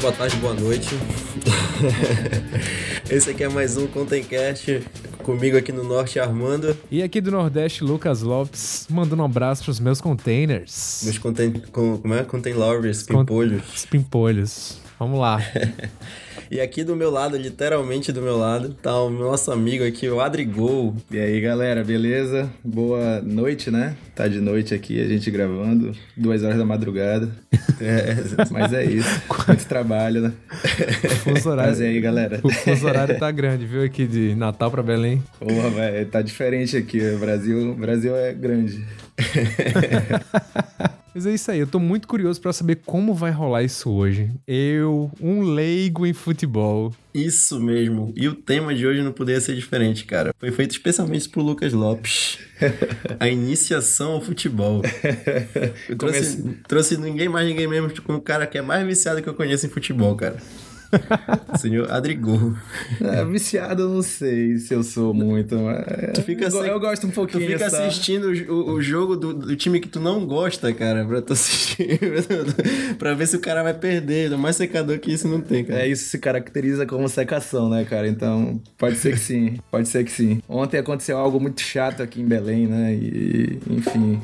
boa tarde, boa noite. Esse aqui é mais um Contencast comigo aqui no Norte, Armando. E aqui do Nordeste, Lucas Lopes, mandando um abraço pros meus containers. Meus contain... Como é? Contain lovers, pimpolhos. Os pimpolhos. Vamos lá. E aqui do meu lado, literalmente do meu lado, tá o nosso amigo aqui, o Adrigol. E aí, galera, beleza? Boa noite, né? Tá de noite aqui, a gente gravando, duas horas da madrugada. É, mas é isso, muito trabalho, né? O fuso horário, Mas e aí, galera? o fuso horário tá grande, viu? Aqui de Natal pra Belém. Porra, velho, tá diferente aqui. O Brasil, o Brasil é grande. Mas é isso aí, eu tô muito curioso pra saber como vai rolar isso hoje. Eu, um leigo em futebol. Isso mesmo. E o tema de hoje não poderia ser diferente, cara. Foi feito especialmente pro Lucas Lopes. A iniciação ao futebol. Eu trouxe, trouxe ninguém mais, ninguém menos como o cara que é mais viciado que eu conheço em futebol, cara. Senhor Adrigol. É, viciado, eu não sei se eu sou muito. Mas... Tu fica eu, eu gosto um Tu pouquinho. fica sabe? assistindo o, o- o jogo do, do time que tu não gosta, cara, pra tu assistir. pra ver se o cara vai perder. Mais secador que isso não tem, cara. É, isso se caracteriza como secação, né, cara? Então, pode ser que sim, pode ser que sim. Ontem aconteceu algo muito chato aqui em Belém, né? E, enfim.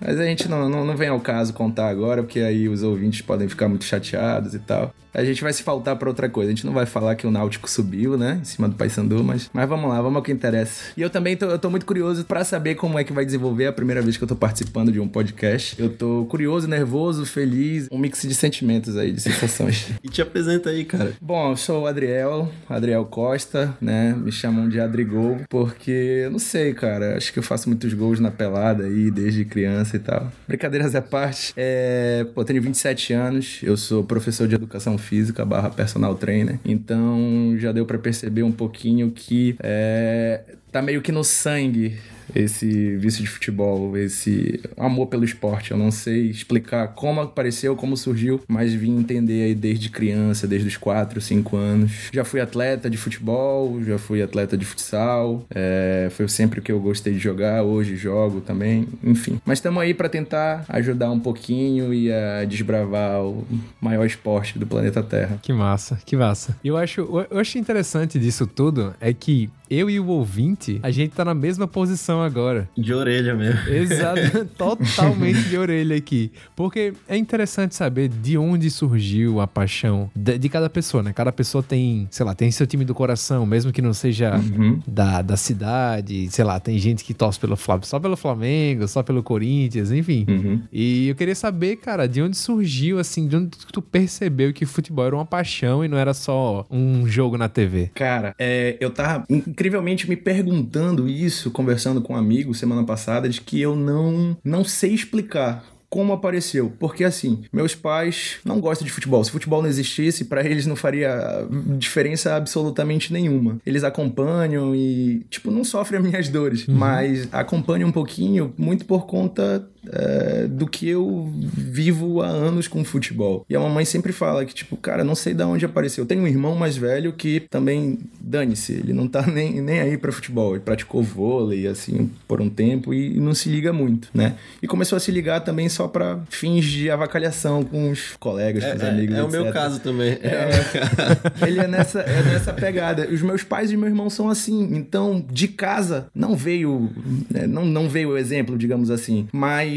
Mas a gente não, não, não vem ao caso contar agora, porque aí os ouvintes podem ficar muito chateados e tal. A gente vai se faltar pra outra coisa. A gente não vai falar que o Náutico subiu, né? Em cima do Paysandu, mas, mas vamos lá, vamos ao que interessa. E eu também tô, eu tô muito curioso pra saber como é que vai desenvolver a primeira vez que eu tô participando de um podcast. Eu tô curioso, nervoso, feliz, um mix de sentimentos aí, de sensações. E te apresenta aí, cara. Bom, eu sou o Adriel, Adriel Costa, né? Me chamam de Adrigol, porque eu não sei, cara. Acho que eu faço muitos gols na pelada aí, desde criança e tal. Brincadeiras à parte. É, pô, tenho 27 anos, eu sou professor de educação física barra personal trainer. Então já deu pra perceber um pouquinho que é, tá meio que no sangue esse vício de futebol, esse amor pelo esporte. Eu não sei explicar como apareceu, como surgiu, mas vim entender aí desde criança, desde os 4, 5 anos. Já fui atleta de futebol, já fui atleta de futsal, é, foi sempre o que eu gostei de jogar, hoje jogo também, enfim. Mas estamos aí para tentar ajudar um pouquinho e a desbravar o maior esporte do planeta Terra. Que massa, que massa. Eu acho, eu acho interessante disso tudo é que eu e o ouvinte, a gente tá na mesma posição agora. De orelha mesmo. Exato, totalmente de orelha aqui. Porque é interessante saber de onde surgiu a paixão de, de cada pessoa, né? Cada pessoa tem, sei lá, tem seu time do coração, mesmo que não seja Uhum. da, da cidade, sei lá, tem gente que torce pelo Flamengo, só pelo Flamengo, só pelo Corinthians, enfim. Uhum. E eu queria saber, cara, de onde surgiu, assim, de onde tu percebeu que futebol era uma paixão e não era só um jogo na TV. Cara, é, eu tava incrivelmente me perguntando isso, conversando com um amigo semana passada, de que eu não, não sei explicar. Como apareceu? Porque assim, meus pais não gostam de futebol. Se futebol não existisse, pra eles não faria diferença absolutamente nenhuma. Eles acompanham e, tipo, não sofrem as minhas dores, mas acompanham um pouquinho, muito por conta é, do que eu vivo há anos com futebol. E a mamãe sempre fala que, tipo, cara, não sei de onde apareceu. Eu tenho um irmão mais velho que também, dane-se, ele não tá nem, nem aí pra futebol. Ele praticou vôlei, assim, por um tempo e não se liga muito, né? E começou a se ligar também só pra fins de avacalhação com os colegas, com os É, amigos, é o meu caso também. É, ele é nessa, é nessa pegada. Os meus pais e meu irmão são assim. Então, de casa, não veio. né, Não, não veio o exemplo, digamos assim. Mas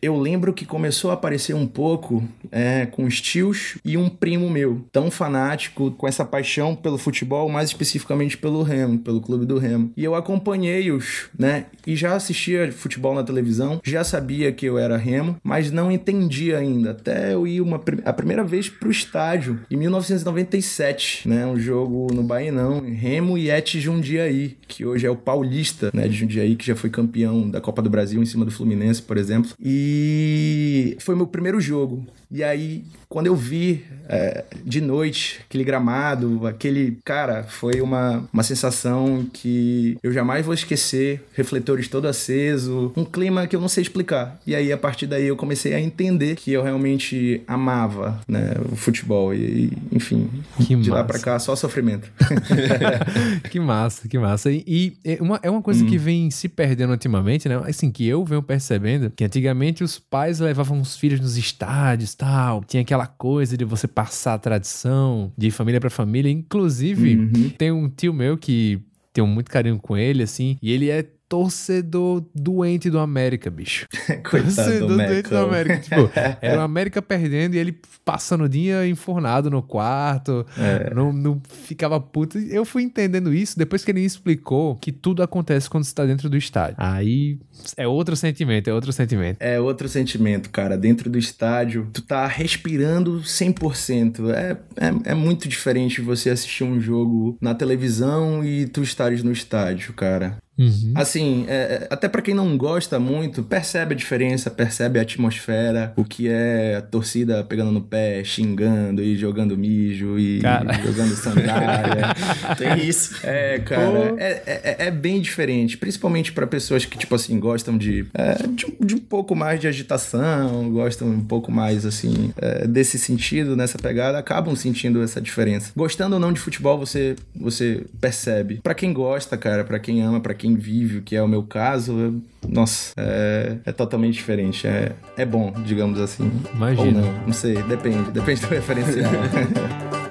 eu lembro que começou a aparecer um pouco é, com os tios e um primo meu, tão fanático, com essa paixão pelo futebol, mais especificamente pelo Remo, pelo clube do Remo. E eu acompanhei-os, né? E já assistia futebol na televisão, já sabia que eu era Remo, mas não entendia ainda. Até eu ir uma, a primeira vez pro estádio, em 1997, né? Um jogo no Bainão, Remo e Et Jundiaí, que hoje é o Paulista, né? De Jundiaí, que já foi campeão da Copa do Brasil em cima do Fluminense, por exemplo. E foi meu primeiro jogo. E aí, quando eu vi é, de noite aquele gramado, aquele. Cara, foi uma, uma sensação que eu jamais vou esquecer. Refletores todo aceso, um clima que eu não sei explicar. E aí, a partir daí, eu comecei a entender que eu realmente amava né, o futebol. E, enfim, Que de lá massa. pra cá, só sofrimento. que massa, que massa. E, e é uma, é uma coisa que vem se perdendo ultimamente, né? Assim, que eu venho percebendo, que antigamente os pais levavam os filhos nos estádios tal. Tinha aquela coisa de você passar a tradição de família para família. Inclusive, uhum. tem um tio meu que tenho muito carinho com ele, assim, e ele é torcedor doente do América, bicho. Coitado torcedor do doente do América. Tipo, era o América perdendo e ele passando o dia enfornado no quarto, é. não, não ficava puto. Eu fui entendendo isso depois que ele me explicou que tudo acontece quando você tá dentro do estádio. Aí é outro sentimento, é outro sentimento. É outro sentimento, cara. Dentro do estádio, tu tá respirando 100%. É, é, é muito diferente você assistir um jogo na televisão e tu estares no estádio, cara. Uhum. Assim, é, é até para quem não gosta muito, percebe a diferença, percebe a atmosfera, o que é a torcida pegando no pé, xingando e jogando mijo e, e jogando sandália. Tem isso. É, cara, é, é, é, bem diferente, principalmente para pessoas que, tipo assim, gostam de, é, de, de, um pouco mais de agitação, gostam um pouco mais, assim, é, desse sentido, nessa pegada, acabam sentindo essa diferença. Gostando ou não de futebol, você, você percebe. para quem gosta, cara, para quem ama, para quem quem vive, o que é o meu caso, nossa, é, é totalmente diferente. É, é bom, digamos assim. Imagina. Ou não, não sei, depende, depende do referencial.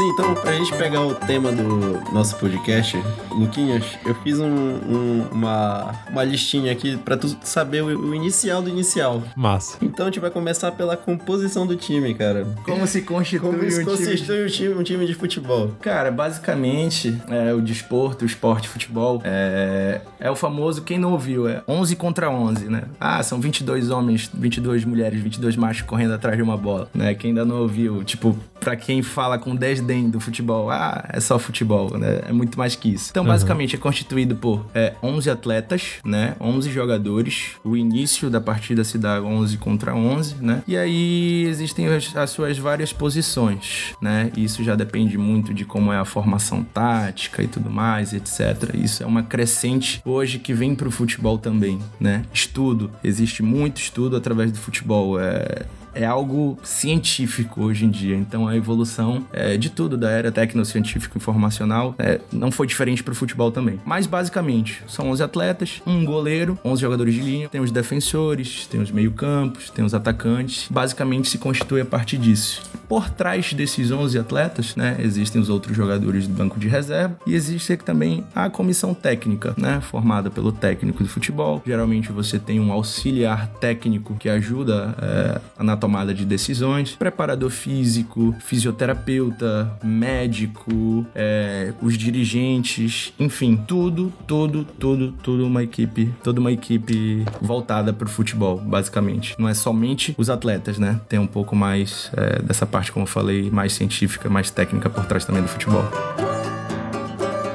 Sim, então pra gente pegar o tema do nosso podcast, Luquinhas, eu fiz um, um, uma, uma listinha aqui pra tu saber o, o, inicial do inicial. Massa. Então a gente vai começar pela composição do time, cara. Como se constitui, Como se um, constitui time... Um, time, um time de futebol? Cara, basicamente, é, o desporto, o esporte, futebol, é, é o famoso, quem não ouviu, é 11 contra 11, né? Ah, são 22 homens, 22 mulheres, 22 machos correndo atrás de uma bola, né? Quem ainda não ouviu, tipo, pra quem fala com 10 do futebol. Ah, é só futebol, né? É muito mais que isso. Então, uhum. basicamente, é constituído por é, 11 atletas, né? 11 jogadores. O início da partida se dá 11 contra 11, né? E aí existem as, as suas várias posições, né? Isso já depende muito de como é a formação tática e tudo mais, etc. Isso é uma crescente hoje que vem pro futebol também, né? Estudo. Existe muito estudo através do futebol. É, é algo científico hoje em dia. Então a evolução é, de tudo da era tecnocientífico informacional é, não foi diferente para o futebol também. Mas basicamente são 11 atletas, um goleiro, 11 jogadores de linha, tem os defensores, tem os meio-campos, tem os atacantes. Basicamente se constitui a partir disso. Por trás desses 11 atletas, né, existem os outros jogadores do banco de reserva e existe também a comissão técnica, né, formada pelo técnico de futebol. Geralmente você tem um auxiliar técnico que ajuda é, na tomada de decisões, preparador físico, fisioterapeuta, médico, é, os dirigentes, enfim, tudo, tudo, tudo, tudo uma equipe, toda uma equipe voltada para o futebol, basicamente. Não é somente os atletas, né? Tem um pouco mais é, dessa parte, como eu falei, mais científica, mais técnica por trás também do futebol.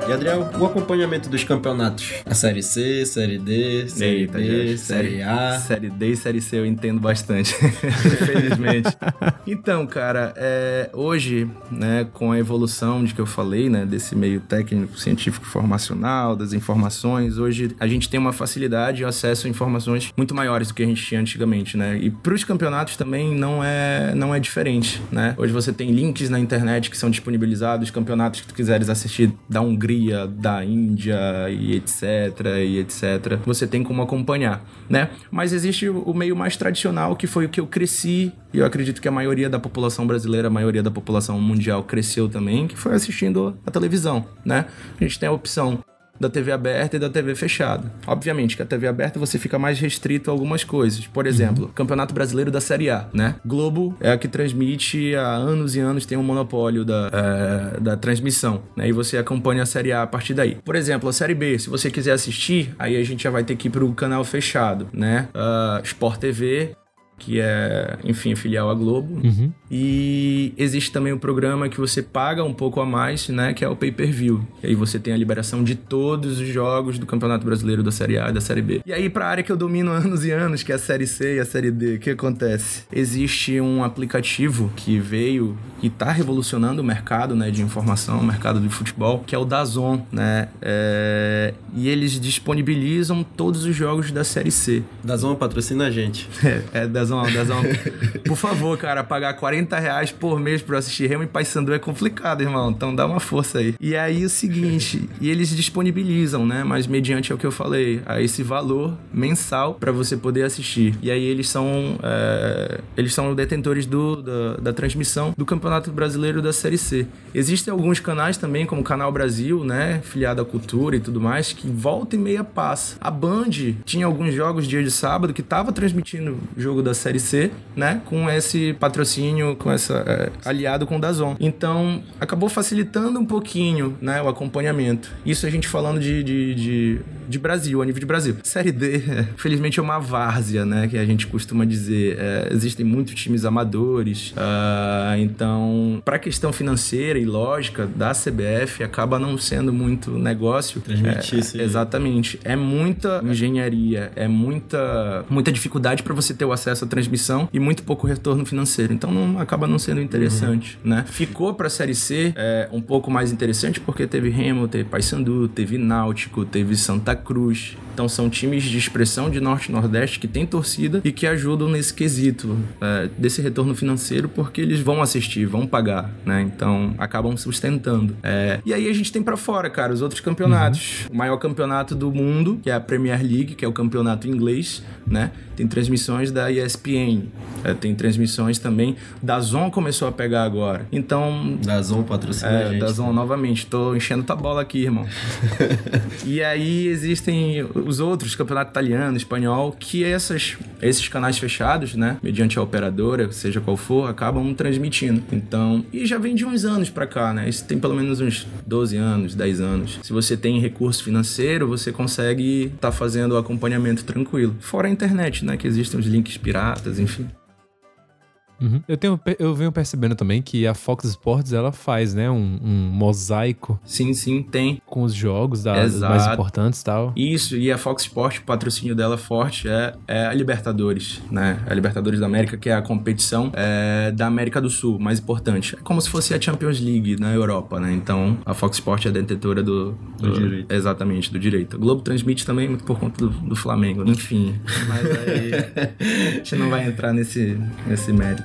E Adriel, o acompanhamento dos campeonatos? A Série C, Série D, Série Eita, B, Série A. Série D e Série C eu entendo bastante, infelizmente. então, cara, é, hoje, né, com a evolução de que eu falei, né, desse meio técnico, científico, formacional, das informações, hoje a gente tem uma facilidade e acesso a informações muito maiores do que a gente tinha antigamente, né? E para os campeonatos também não é, não é diferente, né? Hoje você tem links na internet que são disponibilizados, campeonatos que tu quiseres assistir, dá um grito Da Índia e etc, e etc. Você tem como acompanhar, né? Mas existe o meio mais tradicional que foi o que eu cresci e eu acredito que a maioria da população brasileira, a maioria da população mundial cresceu também, que foi assistindo a televisão, né? A gente tem a opção da TV aberta e da TV fechada. Obviamente que a TV aberta você fica mais restrito a algumas coisas. Por exemplo, uhum. Campeonato Brasileiro da Série A, né? Globo é a que transmite há anos e anos, tem um monopólio da, é, da transmissão, né? E você acompanha a Série A a partir daí. Por exemplo, a Série B, se você quiser assistir, aí a gente já vai ter que ir pro canal fechado, né? Uh, Sport TV que é, enfim, filial à Globo. Uhum. E existe também um programa que você paga um pouco a mais, né, que é o pay-per-view. E aí você tem a liberação de todos os jogos do Campeonato Brasileiro da Série A e da Série B. E aí para a área que eu domino há anos e anos, que é a Série C e a Série D, o que acontece? Existe um aplicativo que veio e está revolucionando o mercado, né, de informação, o mercado de futebol, que é o Dazon, né? É... E eles disponibilizam todos os jogos da Série C. Dazon patrocina a gente. É, é Dazon, Dazon. Por favor, cara, pagar 40 reais por mês pra assistir Remo e Paysandu é complicado, irmão. Então dá uma força aí. E aí o seguinte, e eles disponibilizam, né? Mas mediante é o que eu falei, a esse valor mensal para você poder assistir. E aí eles são é, eles são detentores do, da, da transmissão do Campeonato Brasileiro da Série C. Existem alguns canais também, como o Canal Brasil, né? Filiado à Cultura e tudo mais, que volta e meia passa. A Band tinha alguns jogos dia de sábado que tava transmitindo o jogo da Série C, né? Com esse patrocínio, com essa é, aliado com o Dazon. Então, acabou facilitando um pouquinho, né? O acompanhamento. Isso a gente falando de, de, de, de Brasil, a nível de Brasil. Série D, felizmente é uma várzea, né? Que a gente costuma dizer. É, existem muitos times amadores. Uh, então, para a questão financeira e lógica da CBF, acaba não sendo muito negócio. Transmitir é, Exatamente. É muita engenharia, é muita, muita dificuldade para você ter o acesso à transmissão e muito pouco retorno financeiro. Então, não, acaba não sendo interessante, uhum. né? Ficou para a Série C é, um pouco mais interessante porque teve Remo, teve Paysandu, teve Náutico, teve Santa Cruz. Então, são times de expressão de Norte e Nordeste que têm torcida e que ajudam nesse quesito é, desse retorno financeiro porque eles vão assistir, vão pagar, né? Então, acabam sustentando. É, e aí a gente tem para fora, cara, os outros campeonatos. Uhum. O maior campeonato do mundo, que é a Premier League, que é o campeonato inglês, né? Tem transmissões da ESPN, é, tem transmissões também. Da Zon começou a pegar agora. Então. Da Zon patrocina é, a gente. Da Zon novamente. Tô enchendo tua bola aqui, irmão. e aí existem os outros, campeonato italiano, espanhol, que essas, esses canais fechados, né? Mediante a operadora, seja qual for, acabam transmitindo. Então. E já vem de uns anos para cá, né? Isso tem pelo menos uns 12 anos, 10 anos. Se você tem recurso financeiro, você consegue estar tá fazendo o acompanhamento tranquilo. Fora a internet, né? Que existem os links piratas, enfim. Uhum. Eu, tenho, eu venho percebendo também que a Fox Sports ela faz, né, um, um mosaico. Sim, sim, tem. Com os jogos da, mais importantes e tal. Isso, e a Fox Sports, o patrocínio dela forte é, é a Libertadores, né? A Libertadores da América, que é a competição é, da América do Sul, mais importante. É como se fosse a Champions League na Europa, né? Então, a Fox Sports é a detentora do, do, do direito. Exatamente, do direito. A Globo transmite também muito por conta do, do Flamengo, enfim. Mas aí a gente não vai entrar nesse, nesse mérito.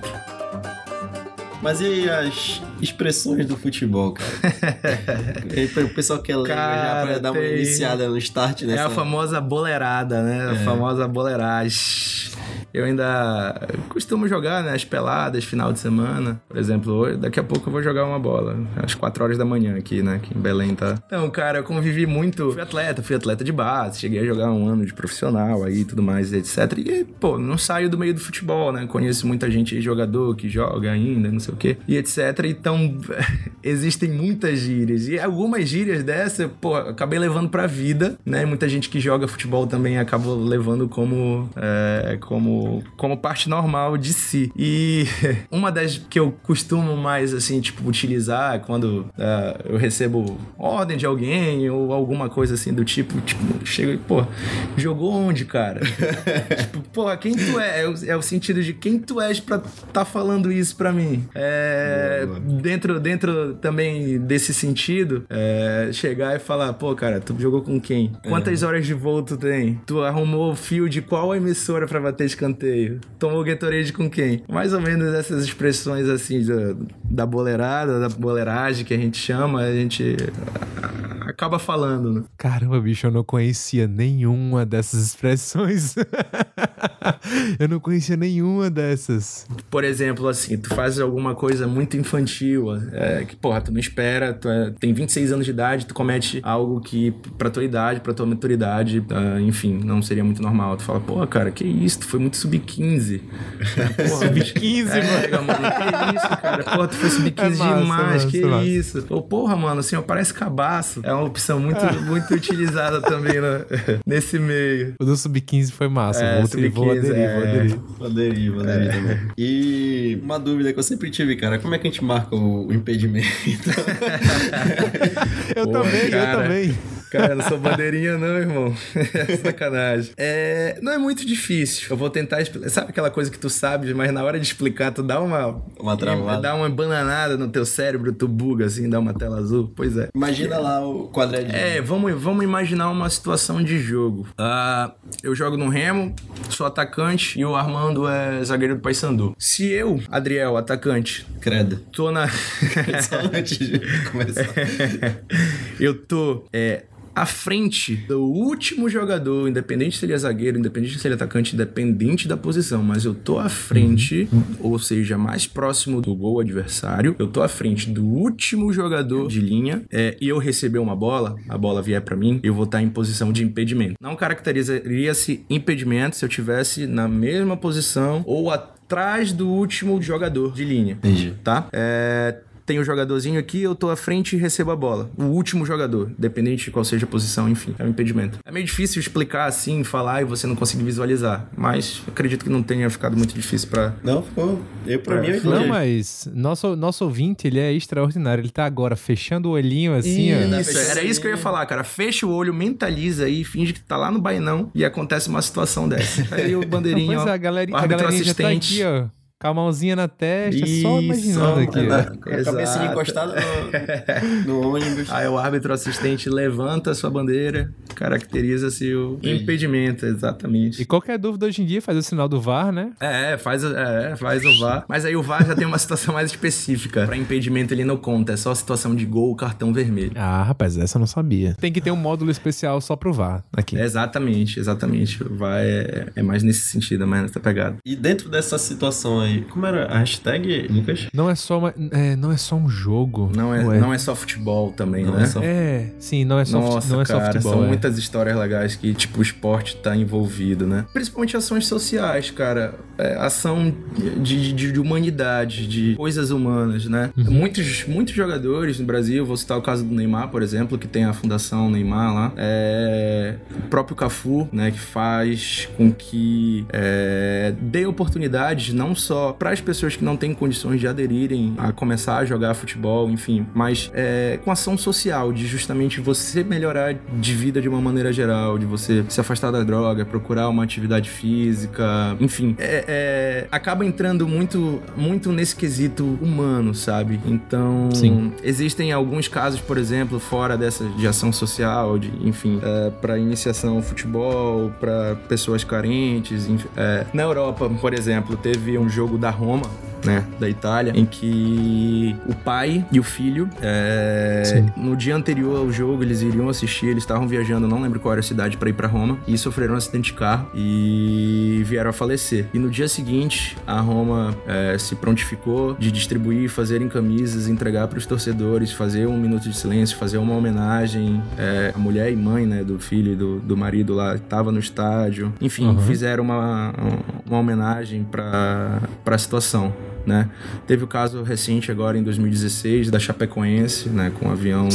Mas e as expressões do futebol, cara? o pessoal quer ler já pra dar uma iniciada no start nessa... É a famosa boleirada, né? A é. famosa boleiragem. Eu ainda costumo jogar, né? As peladas, final de semana. Por exemplo, hoje, daqui a pouco eu vou jogar uma bola. Às 4 horas da manhã aqui, né? Aqui em Belém, tá? Então, cara, eu convivi muito. Fui atleta, fui atleta de base. Cheguei a jogar um ano de profissional aí tudo mais, etc. E, pô, não saio do meio do futebol, né? Conheço muita gente aí, jogador que joga ainda, não sei o quê. E etc. Então, existem muitas gírias. E algumas gírias dessa, pô, acabei levando pra vida, né? Muita gente que joga futebol também acabou levando como. É, como como, parte normal de si. E uma das que eu costumo mais, assim, tipo, utilizar quando uh, eu recebo ordem de alguém ou alguma coisa assim do tipo, tipo, chega e, pô, jogou onde, cara? tipo, pô, quem tu é? É o, é o, sentido de quem tu és pra tá falando isso pra mim. É, dentro, dentro também desse sentido, é, chegar e falar, pô, cara, tu jogou com quem? Quantas é. horas de voo tu tem? Tu arrumou o fio de qual emissora pra bater escanteio? escanteio. Tomou Gatorade com quem? Mais ou menos essas expressões assim da, da boleirada, da boleiragem que a gente chama, a gente acaba falando, né? Caramba, bicho, eu não conhecia nenhuma dessas expressões. eu não conhecia nenhuma dessas. Por exemplo, assim, tu faz alguma coisa muito infantil, é, que, porra, tu não espera, tu é, tem 26 anos de idade, tu comete algo que, pra tua idade, pra tua maturidade, uh, enfim, não seria muito normal. Tu fala, pô, cara, que isso? Tu foi muito sub-15. sub-15, é, mano. Que isso, cara? Porra, tu foi sub-15 é demais, massa, que massa. isso? Ou, porra, mano, assim, ó, parece cabaço. É uma opção muito, muito utilizada também né? nesse meio. O do sub-15 foi massa. É, vou, vou aderir, é... vou aderir. Vou aderir, vou aderir é. também. E uma dúvida que eu sempre tive, cara, como é que a gente marca o impedimento? eu Porra, também, cara. eu também. Cara, não sou bandeirinha, não, irmão. Sacanagem. É, não é muito difícil. Eu vou tentar explicar. Sabe aquela coisa que tu sabe, mas na hora de explicar, tu dá uma. Uma travada. Dá uma bananada no teu cérebro, tu buga assim, dá uma tela azul. Pois é. Imagina lá o quadradinho. É, vamos, vamos imaginar uma situação de jogo. Uh, eu jogo no Remo, sou atacante e o Armando é zagueiro do Paysandu. Se eu, Adriel, atacante, credo, tô na. Só antes de começar. eu tô é, à frente do último jogador, independente se ele é zagueiro, independente se ele é atacante, independente da posição, mas eu tô à frente, uhum. ou seja, mais próximo do gol adversário, eu tô à frente do último jogador de linha é, e eu receber uma bola, a bola vier para mim, eu vou estar em posição de impedimento. Não caracterizaria-se impedimento se eu tivesse na mesma posição ou atrás do último jogador de linha. Entendi. Tá? É, tem o um jogadorzinho aqui, eu tô à frente e recebo a bola. O último jogador, dependente de qual seja a posição, enfim, é um impedimento. É meio difícil explicar assim, falar e você não conseguir visualizar, mas acredito que não tenha ficado muito difícil para Não, ficou. Eu pra é, mim eu Não, mas nosso nosso ouvinte, ele é extraordinário. Ele tá agora fechando o olhinho assim, isso, ó. era isso que eu ia falar, cara. Fecha o olho, mentaliza aí, finge que tá lá no bainão e acontece uma situação dessa. Aí o bandeirinho, pois é, a galera, a galerinha assistente, já tá aqui, ó com a mãozinha na testa, Isso, só imaginando aqui. Na, com a cabeça encostada no, no ônibus. Aí o árbitro assistente levanta a sua bandeira, caracteriza-se o impedimento, exatamente. E qualquer dúvida hoje em dia faz o sinal do VAR, né? É, faz, é, faz o VAR. Mas aí o VAR já tem uma situação mais específica. Pra impedimento ele não conta, é só situação de gol, cartão vermelho. Ah, rapaz, essa eu não sabia. Tem que ter um módulo especial só pro VAR aqui. É exatamente, exatamente. O VAR é, é mais nesse sentido, é mais nessa pegada. E dentro dessa situação aí, como era a hashtag, Lucas? Não é só, uma, é, não é só um jogo. Não é, não é só futebol também, não né? É, só... é, sim, não é só, Nossa, não é cara, só futebol. São é. muitas histórias legais que, tipo, o esporte tá envolvido, né? Principalmente ações sociais, cara. É, ação de, de, de, humanidade, de coisas humanas, né? Uhum. Muitos, muitos jogadores no Brasil, vou citar o caso do Neymar, por exemplo, que tem a Fundação Neymar lá. É, o próprio Cafu, né? Que faz com que é, dê oportunidades não só para as pessoas que não têm condições de aderirem a começar a jogar futebol, enfim, mas é, com ação social, de justamente você melhorar de vida de uma maneira geral, de você se afastar da droga, procurar uma atividade física, enfim, é, é, acaba entrando muito, muito nesse quesito humano, sabe? Então, Sim. existem alguns casos, por exemplo, fora dessa de ação social, de, enfim, é, para iniciação ao futebol, para pessoas carentes, enfim, é, na Europa, por exemplo, teve um jogo da Roma, né, da Itália, em que o pai e o filho, é, no dia anterior ao jogo, eles iriam assistir, eles estavam viajando, não lembro qual era a cidade, para ir para Roma, e sofreram um acidente de carro e vieram a falecer. E no dia seguinte, a Roma é, se prontificou de distribuir, fazer em camisas, entregar para os torcedores, fazer um minuto de silêncio, fazer uma homenagem. É, a mulher e mãe, né, do filho e do, do marido lá, estava no estádio. Enfim, uhum. fizeram uma, uma homenagem para a situação né? Teve o caso recente agora em 2016 da Chapecoense, né, com um avião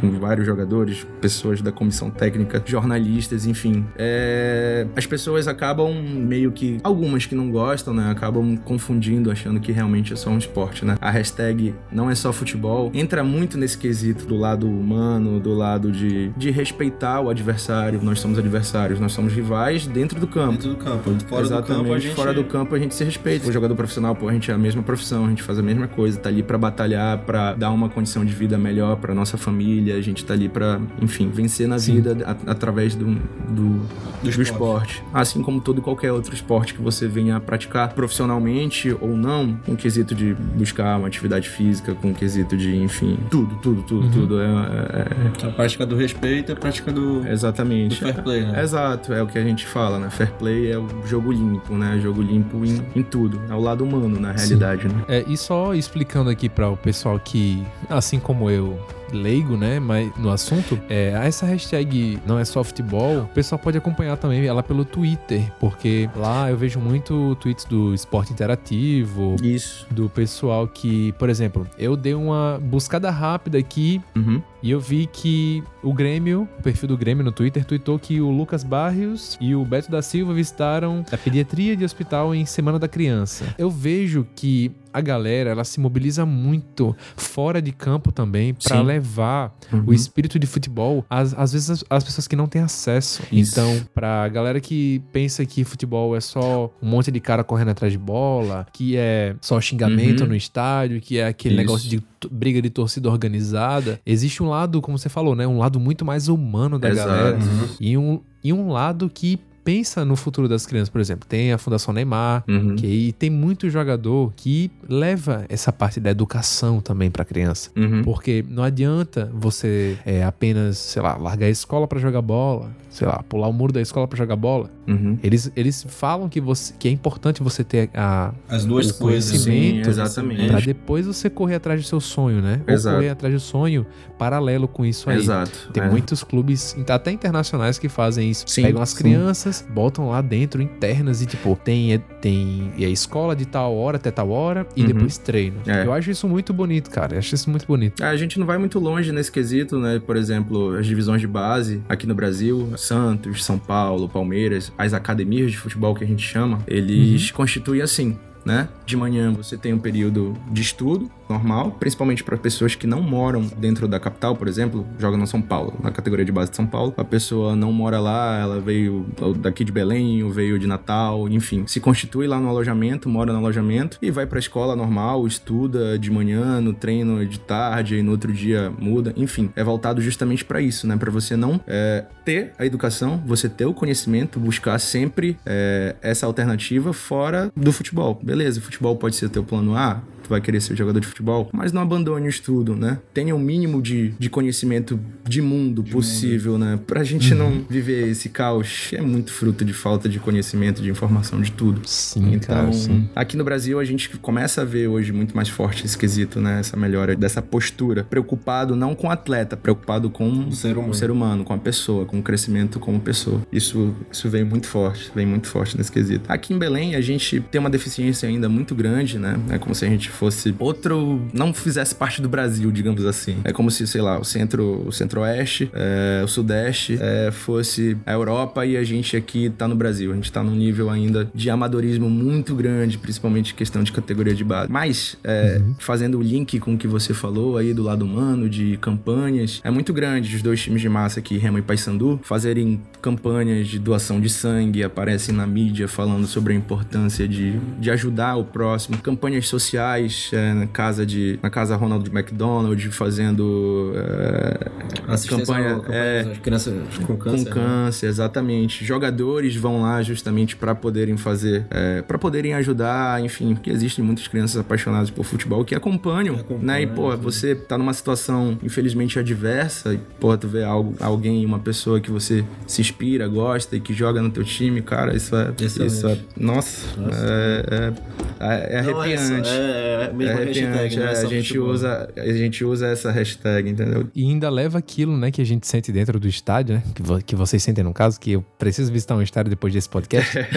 com, com, vários jogadores, pessoas da comissão técnica, jornalistas, enfim. É, as pessoas acabam meio que algumas que não gostam, né, acabam confundindo, achando que realmente é só um esporte, né? A hashtag não é só futebol entra muito nesse quesito do lado humano, do lado de, de respeitar o adversário. Nós somos adversários, nós somos rivais dentro do campo. Dentro do campo, fora Exatamente. do campo a gente fora do campo a gente se respeita. O jogador profissional, pô, a gente é a mesma profissão, a gente faz a mesma coisa, tá ali para batalhar, para dar uma condição de vida melhor para nossa família, a gente tá ali para, enfim, vencer na Sim. vida a, através do, do, do, esporte. esporte. Assim como todo qualquer outro esporte que você venha praticar profissionalmente ou não, com o quesito de buscar uma atividade física, com o quesito de, enfim, tudo, tudo, tudo, uhum. tudo. É, é, é, A prática do respeito, a prática do. Exatamente. Do fair play, né? Exato, é o que a gente fala, né? Fair play é o jogo limpo, né? Jogo limpo em, em tudo. É o lado humano, na realidade, Sim. né? É, e só explicando aqui para o pessoal que, assim como eu, leigo, né, mas no assunto, é, essa hashtag não é só futebol, o pessoal pode acompanhar também ela pelo Twitter, porque lá eu vejo muito tweets do esporte interativo, isso, do pessoal que, por exemplo, eu dei uma buscada rápida aqui uhum. e eu vi que o Grêmio, o perfil do Grêmio no Twitter, tweetou que o Lucas Barrios e o Beto da Silva visitaram a pediatria de hospital em Semana da Criança. Eu vejo que a galera, ela se mobiliza muito fora de campo também para levar uhum. o espírito de futebol às, às vezes as, as, pessoas que não têm acesso. Isso. Então, pra galera que pensa que futebol é só um monte de cara correndo atrás de bola, que é só xingamento uhum. no estádio, que é aquele Isso. negócio de briga de torcida organizada, existe um lado, como você falou, né, um lado muito mais humano da Exato. galera uhum. e um e um lado que pensa no futuro das crianças, por exemplo, tem a Fundação Neymar, uhum. que aí tem muito jogador que leva essa parte da educação também para a criança. Uhum. Porque não adianta você é, apenas, sei lá, largar a escola para jogar bola, sei lá, pular o muro da escola para jogar bola. Uhum. Eles, eles falam que, você, que é importante você ter a, as duas coisas, sim, exatamente. Para depois você correr atrás do seu sonho, né? Exato. Ou correr atrás do sonho paralelo com isso aí. Exato. Tem é. muitos clubes, até internacionais, que fazem isso. Sim, Pegam as sim. crianças, botam lá dentro, internas, e tipo, tem, tem e a escola de tal hora até tal hora e uhum. depois treino. É. Eu acho isso muito bonito, cara. Eu acho isso muito bonito. A gente não vai muito longe nesse quesito, né? Por exemplo, as divisões de base aqui no Brasil, Santos, São Paulo, Palmeiras, as academias de futebol que a gente chama, eles uhum. constituem assim né? De manhã você tem um período de estudo normal, principalmente para pessoas que não moram dentro da capital, por exemplo, joga no São Paulo, na categoria de base de São Paulo. A pessoa não mora lá, ela veio daqui de Belém, ou veio de Natal, enfim, se constitui lá no alojamento, mora no alojamento e vai para a escola normal, estuda de manhã, no treino de tarde, e no outro dia muda, enfim, é voltado justamente para isso, né? Para você não é, ter a educação, você ter o conhecimento, buscar sempre é, essa alternativa fora do futebol, beleza? futebol pode ser teu plano A, tu vai querer ser jogador de futebol, mas não abandone o estudo, né? Tenha o mínimo de, de conhecimento de mundo de possível, mundo. né? Pra gente uhum. não viver esse caos que é muito fruto de falta de conhecimento, de informação, de tudo. Sim, então, cara, sim. aqui no Brasil a gente começa a ver hoje muito mais forte esse quesito, né? Essa melhora dessa postura. Preocupado não com o atleta, preocupado com o ser humano, o ser humano com a pessoa, com o crescimento como pessoa. Isso, isso vem muito forte, vem muito forte nesse quesito. Aqui em Belém a gente tem uma deficiência ainda muito grande, né? É como se a gente fosse outro. não fizesse parte do Brasil, digamos assim. É como se, sei lá, o centro, o centro-oeste, é, o sudeste é, fosse a Europa e a gente aqui tá no Brasil. A gente tá num nível ainda de amadorismo muito grande, principalmente questão de categoria de base. Mas, é, uhum. fazendo o link com o que você falou aí do lado humano, de campanhas, é muito grande os dois times de massa aqui, Remo e Paysandu, fazerem campanhas de doação de sangue, aparecem na mídia falando sobre a importância de, de ajudar o próximo, campanhas sociais é, na casa de na casa Ronald McDonald fazendo é, campanha é, crianças com câncer, com câncer né? exatamente jogadores vão lá justamente para poderem fazer é, para poderem ajudar enfim que existem muitas crianças apaixonadas por futebol que acompanham, acompanham né e pô você tá numa situação infelizmente adversa e pô tu vê algo alguém uma pessoa que você se inspira gosta e que joga no teu time cara isso é Excelente. isso é nossa, nossa. É, é, é, arrepiante. Não, é, é, mesmo é hashtag, né? a, gente usa, a gente usa essa hashtag, entendeu? E ainda leva aquilo, né, que a gente sente dentro do estádio, né? Que, vo que vocês sentem no caso, que eu preciso visitar um estádio depois desse podcast.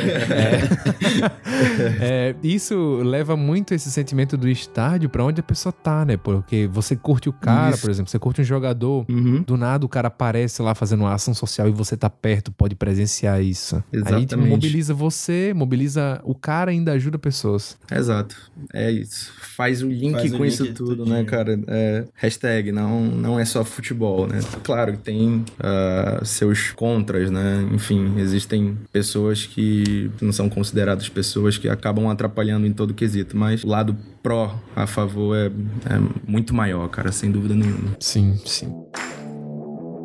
é, isso leva muito esse sentimento do estádio para onde a pessoa tá, né? Porque você curte o cara, isso. por exemplo, você curte um jogador, uhum. do nada o cara aparece lá fazendo uma ação social e você tá perto, pode presenciar isso. Exatamente. Aí mobiliza você, mobiliza o cara e ainda ajuda pessoas. Exato. É isso. Faz o link Faz com o isso link tudo, né, cara? É, hashtag, não, não é só futebol, né? Claro que tem uh, seus contras, né? Enfim, existem pessoas que não são consideradas pessoas que acabam atrapalhando em todo o quesito, mas o lado pró a favor é, é muito maior, cara, sem dúvida nenhuma. Sim, sim.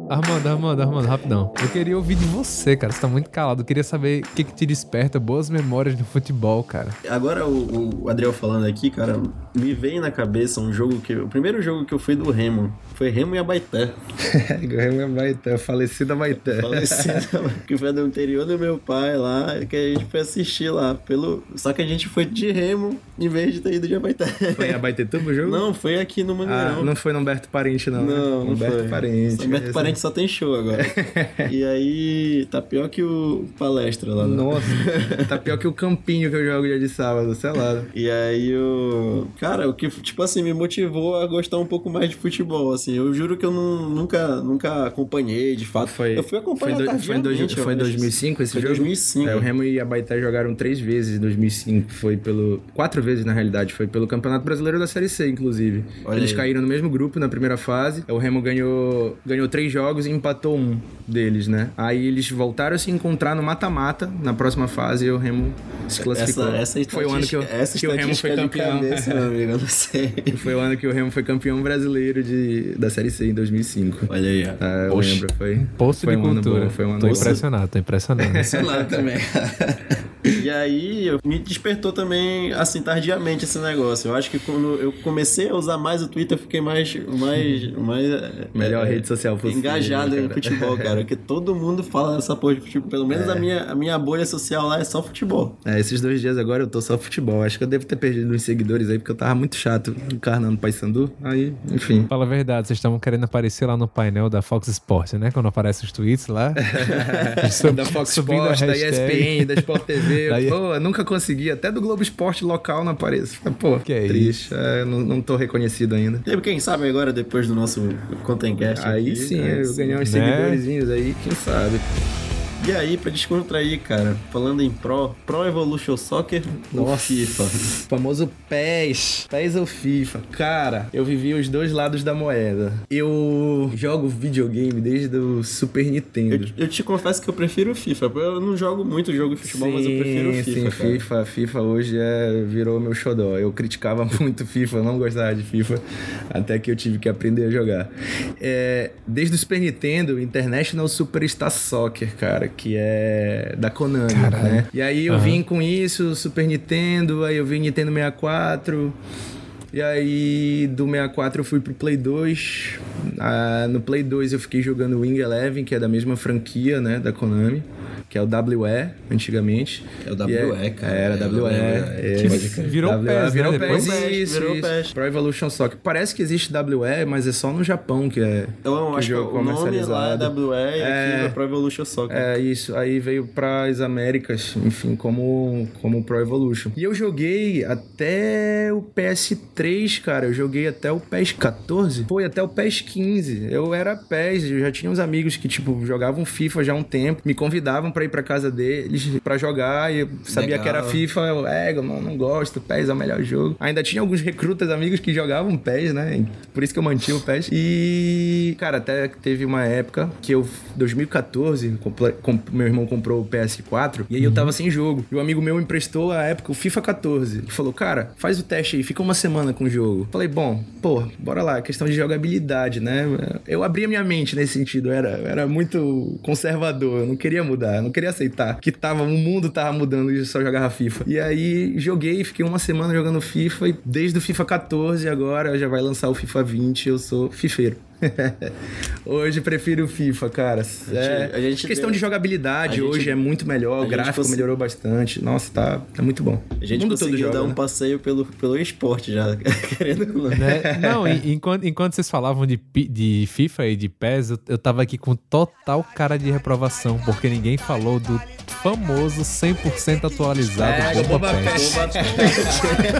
Armando, Armando, Armando, rapidão. Eu queria ouvir de você, cara. Você tá muito calado. Eu queria saber o que, que te desperta boas memórias do futebol, cara. Agora, o, o Adriel falando aqui, cara, me veio na cabeça um jogo que. O primeiro jogo que eu fui do Remo foi Remo e Abaité. Remo e Abaité, falecida Abaité. Falecida, que foi do interior do meu pai lá, que a gente foi assistir lá. Pelo... Só que a gente foi de Remo em vez de ter ido de Abaité. Foi em Abaité tudo o jogo? Não, foi aqui no Mangueirão. Ah, não foi no Humberto Parente, não. Não, né? não Humberto foi. Parente. Humberto Parente só tem show agora. e aí, tá pior que o palestra lá. Né? Nossa, tá pior que o campinho que eu jogo dia de sábado, sei lá. E aí, o... Cara, o que, tipo assim, me motivou a gostar um pouco mais de futebol, assim. Eu juro que eu não, nunca, nunca acompanhei, de fato. Foi, eu fui acompanhar foi, do, foi, dois, foi em 2005 esse foi jogo? 2005. É, o Remo e a Baité jogaram três vezes em 2005. Foi pelo... Quatro vezes, na realidade. Foi pelo Campeonato Brasileiro da Série C, inclusive. Olha Eles aí. caíram no mesmo grupo na primeira fase. O Remo ganhou, ganhou três jogos e empatou um deles, né? Aí eles voltaram a se encontrar no mata-mata na próxima fase e o Remo se classificou. Essa, essa foi o ano que, eu, essa que o Remo foi de campeão. Cabeça, meu amigo, eu não sei. Foi o ano que o Remo foi campeão brasileiro de, da Série C em 2005. Olha aí, ó. Ah, eu Poxa, lembro, foi. Posto foi de um ano cultura. bom, foi um ano tô bom. impressionado, tô impressionado. Lá também. e aí, eu- me despertou também, assim, tardiamente esse negócio. Eu acho que quando eu comecei a usar mais o Twitter, eu fiquei mais. mais, mais Melhor é, rede social possível, Engajado em cara. futebol, cara. Porque todo mundo fala dessa porra de futebol. Pelo menos a, minha, a minha bolha social lá é só futebol. É, esses dois dias agora eu tô só futebol. Acho que eu devo ter perdido uns seguidores aí, porque eu tava muito chato encarnando Paysandu. Aí, enfim. Fala a verdade, vocês estavam querendo aparecer lá no painel da Fox Sports, né? Quando aparecem os tweets lá. da Fox Sports, da. ESPN, da Sport TV. Daí- Pô, eu nunca consegui. Até do Globo Esporte local não apareço. Pô, Que é triste. É, não, não tô reconhecido ainda. E quem sabe agora, depois do nosso Contencast Aí aqui, sim, né? eu ganhei uns Né? seguidorzinhos aí, quem sabe. E aí, pra descontrair, cara, falando em Pro, Pro Evolution Soccer ou Nossa. FIFA? Famoso PES. PES ou FIFA. Cara, eu vivi os dois lados da moeda. Eu jogo videogame desde o Super Nintendo. Eu, eu te confesso que eu prefiro o FIFA. Eu não jogo muito jogo de futebol, mas eu prefiro o FIFA. Sim, cara. FIFA. FIFA hoje é, virou meu xodó. Eu criticava muito FIFA, eu não gostava de FIFA, até que eu tive que aprender a jogar. É, desde o Super Nintendo, International Superstar Soccer, cara, que é da Konami, né? E aí eu Aham. vim com isso, Super Nintendo, aí eu vim Nintendo 64... E aí, do 64 eu fui pro Play 2. Ah, no Play 2 eu fiquei jogando Wing Eleven, que é da mesma franquia, né, da Konami. Que é o WE, antigamente. É o WE, cara. Era É, WE. é, é. Virou WE, PES, né, Virou depois? PES, isso, Virou isso. PES. Pro Evolution Soccer. Parece que existe WE, mas é só no Japão que é Eu que acho que o jogo o nome lá é comercializado. WE e É. aqui é Pro Evolution Soccer. É, isso. Aí veio pras Américas, enfim, como, como Pro Evolution. E eu joguei até o PS3, cara. Eu joguei até o PES 14. Foi até o PES 15. Eu era PES, eu já tinha uns amigos que, tipo, jogavam FIFA já há um tempo. Me convidavam pra ir pra casa deles pra jogar. E eu sabia Legal. que era FIFA. Eu, é, eu não, não gosto. PES é o melhor jogo. Ainda tinha alguns recrutas amigos que jogavam PES, né? Por isso que eu mantinha o PES. E, cara, até teve uma época que eu, 2014, comple- com- meu irmão comprou o PS4 e aí eu tava sem jogo. E um amigo meu emprestou à época o FIFA 14. Ele falou, cara, faz o teste aí, fica uma semana com o jogo. Falei, bom, pô, bora lá, questão de jogabilidade, né? Eu abri a minha mente nesse sentido, eu era, eu era muito conservador, eu não queria mudar, eu não queria aceitar que tava, o mundo tava mudando e só jogava FIFA. E aí joguei, fiquei uma semana jogando FIFA e desde o FIFA 14 agora já vai lançar o FIFA 20, eu sou fifeiro. hoje prefiro o FIFA, cara. É, a gente questão deu- de jogabilidade a gente- hoje é muito melhor, a o gráfico consegui- melhorou bastante. Nossa, tá, tá muito bom. A gente o mundo todo conseguiu joga, dar um né? passeio pelo, pelo esporte já, querendo ou não. Né? Não, enquanto, enquanto vocês falavam de, de FIFA e de PES, eu, eu tava aqui com total cara de reprovação, porque ninguém falou do famoso 100% atualizado É, o Bomba Pet.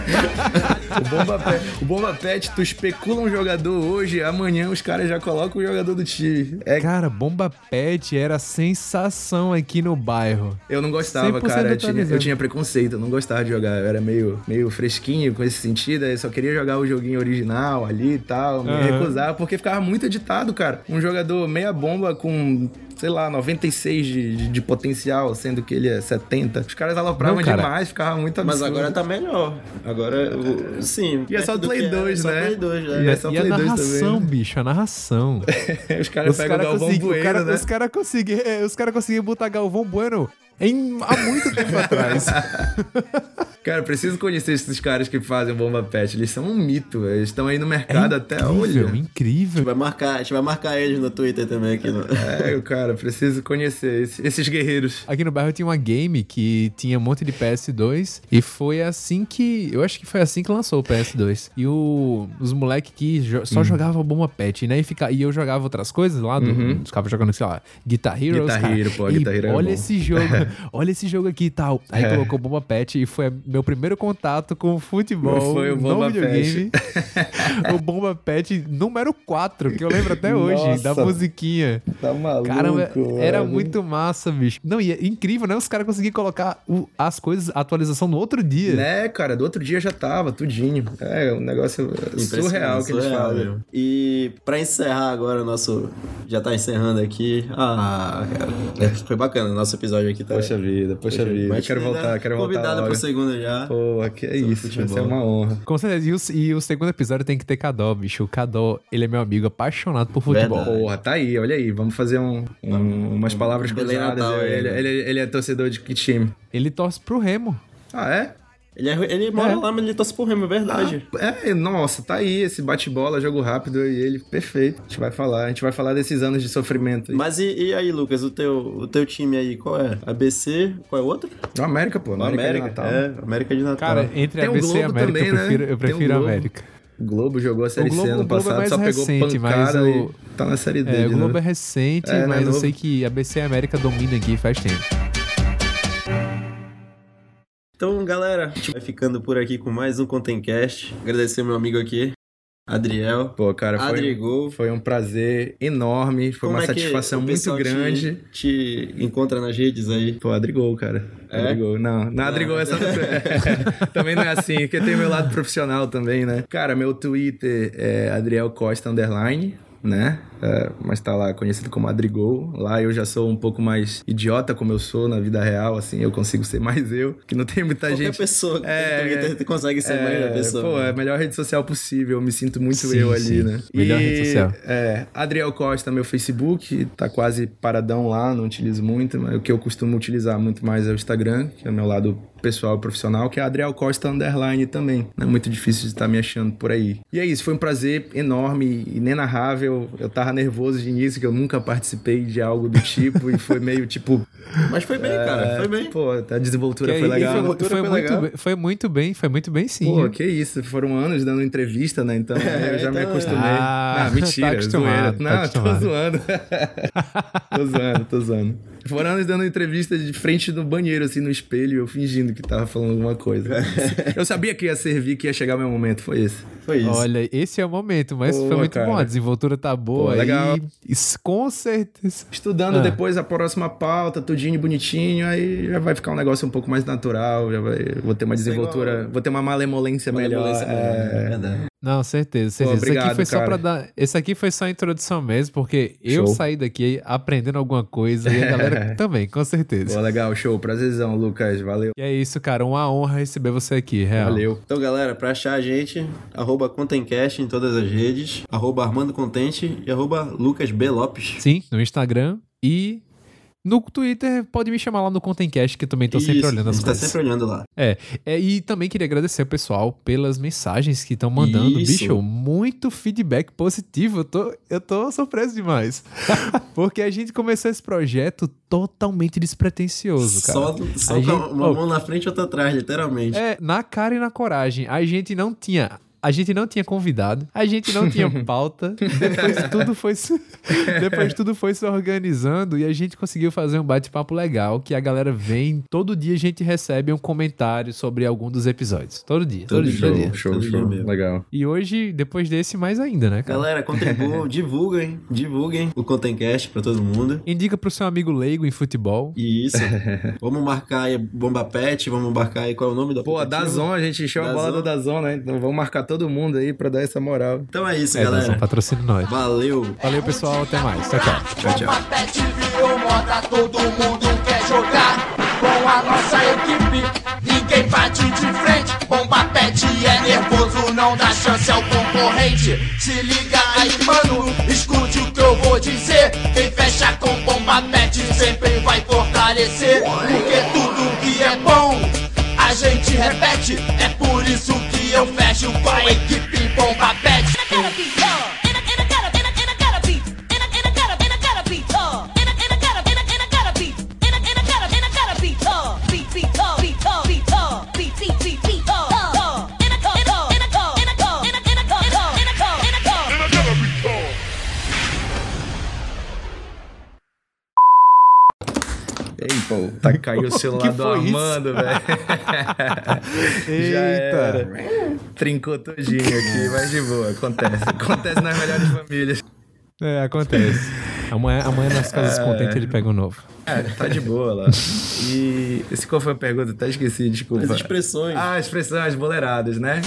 O Bomba Pet, o Bomba Pet, tu especula um jogador hoje, amanhã os caras já colocam o jogador do time. É, Cara, Bomba Pet era sensação aqui no bairro. eu não gostava, 100% cara. Eu tinha, eu tinha preconceito, eu não gostava de jogar. Eu era meio, meio fresquinho com esse sentido. Eu só queria jogar o joguinho original ali e tal. Me Aham. recusava, porque ficava muito editado, cara. Um jogador meia bomba com. Sei lá, 96 de, de, de potencial, sendo que ele é 70. Os caras alopravam cara. demais, ficava muito Mas absurdo. agora tá melhor. Agora, o- sim. E é só Play que era, 2, só né? Play 2, E né? é só e a Play 2 narração, também. bicho, a narração. Os caras pegam o Galvão consegui- Bueno, cara- né? os caras conseguiram cara conseguiram botar Galvão Bueno Em, há muito tempo atrás. Cara, preciso conhecer esses caras que fazem bomba pet. Eles são um mito, véio. eles estão aí no mercado é até hoje. Incrível, incrível. A gente, vai marcar, a gente vai marcar eles no Twitter também aqui. No... É, cara, preciso conhecer esses, esses guerreiros. Aqui no bairro tinha uma game que tinha um monte de PS2 e foi assim que. Eu acho que foi assim que lançou o PS2. E o, os moleques que jo só hum. jogavam bomba pet, né? E, fica, e eu jogava outras coisas lá, do, uhum. ficava jogando, sei lá, Guitar Hero. Guitar cara, Hero, pô, Guitar Hero. É olha é esse jogo, olha esse jogo aqui e tal. Aí é. colocou bomba pet e foi meu primeiro contato com o futebol foi o no videogame. o bomba pet número 4, que eu lembro até hoje, Nossa, da musiquinha. Tá maluco. Caramba, era muito massa, bicho. Não, e é incrível, né? Os caras conseguiram colocar o, as coisas, a atualização no outro dia. Né, cara, do outro dia já tava, tudinho. É um negócio surreal que eles falam. E pra encerrar agora o nosso. Já tá encerrando aqui. Ah, cara. É, foi bacana o nosso episódio aqui, tá? Poxa vida, poxa, poxa vida. Mas quero voltar, quero voltar. Convidado pro segundo já. Pô, que é isso, vai ser uma honra. Com certeza. E o, e o segundo episódio tem que ter Cadó, bicho. O Cadó, ele é meu amigo apaixonado por futebol. Verdade. Porra, tá aí, olha aí. Vamos fazer um, um umas palavras cruzadas. Ele, ele, ele, é torcedor de que time? Ele torce pro Remo. Ah, é? Ele, é, ele mora é. lá, mas ele torce pro Remo, é verdade. Ah, é, nossa, tá aí esse bate-bola, jogo rápido e ele, perfeito. A gente vai falar, a gente vai falar desses anos de sofrimento. Aí. Mas e, e, aí, Lucas, o teu, o teu time aí, qual é? ABC, qual é o outro? O América, pô. América, América de Natal. É, América de Natal. Cara, entre Tem ABC e América, também, eu prefiro, né? eu prefiro a América. O Globo jogou a Série Globo, C ano é passado, é só recente, pegou pancada mas o... tá na Série D. É, o Globo é recente, é, mas é eu sei que a ABC e a América domina aqui faz tempo. Então, galera, a gente vai ficando por aqui com mais um Contencast. Agradecer meu amigo aqui, Adriel. Pô, cara, foi, foi um prazer enorme, foi Como uma é satisfação muito grande. Te, te, encontra nas redes aí? Pô, Adrigol, cara. É? Adrigol. Não, não, Adrigol é só... também não é assim, porque tem meu lado profissional também, né? Cara, meu Twitter é Adriel Costa Underline né? É, mas tá lá conhecido como Adrigol. Lá eu já sou um pouco mais idiota como eu sou na vida real, assim, eu consigo ser mais eu, que não tem muita Qualquer gente. pessoa que é, consegue ser é, mais a pessoa. Pô, é a melhor rede social possível, eu me sinto muito sim, eu ali, né? Melhor e, rede social. É, Adriel Costa, meu Facebook, tá quase paradão lá, não utilizo muito, mas o que eu costumo utilizar muito mais é o Instagram, que é o meu lado pessoal profissional, que é Adriel Costa Underline também. Não é muito difícil de estar me achando por aí. E é isso, foi um prazer enorme, inenarrável. Eu tava nervoso de início, que eu nunca participei de algo do tipo, e foi meio tipo. Mas foi bem, é, cara, foi bem. Pô, a desenvoltura que foi legal. Foi, foi, foi, muito legal. Bem, foi muito bem, foi muito bem sim. Pô, que isso, foram anos dando entrevista, né? Então é, eu já então, me acostumei. Ah, ah mentira, tá zoeira. Tá Não, tô zoando. tô zoando, tô zoando. Foram anos dando entrevista de frente no banheiro, assim, no espelho, eu fingindo que tava falando alguma coisa. eu sabia que ia servir, que ia chegar o meu momento, foi esse. Foi isso. Olha, esse é o momento, mas Pô, foi muito cara. bom. A desenvoltura tá boa. Pô, legal. Isso, com certeza. Estudando ah. depois a próxima pauta, tudinho bonitinho, aí já vai ficar um negócio um pouco mais natural, já vai, vou ter uma desenvoltura, vou ter uma malemolência, malemolência melhor. É... é não, certeza, certeza. Pô, obrigado, esse aqui foi cara. só para dar. Esse aqui foi só a introdução mesmo, porque show. eu saí daqui aprendendo alguma coisa e a galera também, com certeza. Pô, legal, show. Prazerzão, Lucas. Valeu. E é isso, cara. Uma honra receber você aqui, real. Valeu. Então, galera, pra achar a gente, arroba Contencast em todas as redes, arroba Armando Contente e arroba Lucas B. Lopes. Sim, no Instagram e no Twitter, pode me chamar lá no Contencast, que eu também tô Isso, sempre olhando as coisas. tá sempre olhando lá. É, é, e também queria agradecer o pessoal pelas mensagens que estão mandando. Isso. Bicho, muito feedback positivo. Eu tô, eu tô surpreso demais. Porque a gente começou esse projeto totalmente despretensioso, cara. Só, só gente, uma mão na frente e outra atrás, literalmente. É, na cara e na coragem. A gente não tinha a gente não tinha convidado, a gente não tinha pauta. Depois tudo foi se, depois tudo foi se organizando e a gente conseguiu fazer um bate-papo legal que a galera vem, todo dia a gente recebe um comentário sobre algum dos episódios. Todo dia, todo, todo dia, show, dia. Show, todo show, dia legal. E hoje, depois desse mais ainda, né, cara? Galera, contribuam, divulguem, divulguem o Contencast para todo mundo. Indica pro seu amigo leigo em futebol. Isso. vamos marcar aí Bomba Pet, vamos marcar aí qual é o nome da Pô, a Dazon, a gente encheu a bola da Dazon, né? Então vamos marcar todo mundo aí pra dar essa moral. Então é isso, é, galera. Patrocínio nós. Valeu. Valeu, pessoal. Até mais. Tchau, tchau. Tchau, tchau. todo mundo quer jogar com a nossa equipe. Ninguém bate de frente. Bomba pet é nervoso, não dá chance ao concorrente. Se liga aí, mano, escute o que eu vou dizer. Quem fecha com bomba Bomba Pet sempre vai fortalecer. Porque tudo que é bom a gente repete. É por isso que eu fecho com a tá, caiu o celular do? Armando, velho. Já era. Trincou todinho aqui, mas de boa, acontece. Acontece nas melhores famílias. É, acontece. Amanhã, amanhã nas casas contentes ele pega um novo. É, tá de boa lá. E esse qual foi a pergunta? Até esqueci, desculpa. As expressões. Ah, expressões boleiradas, né?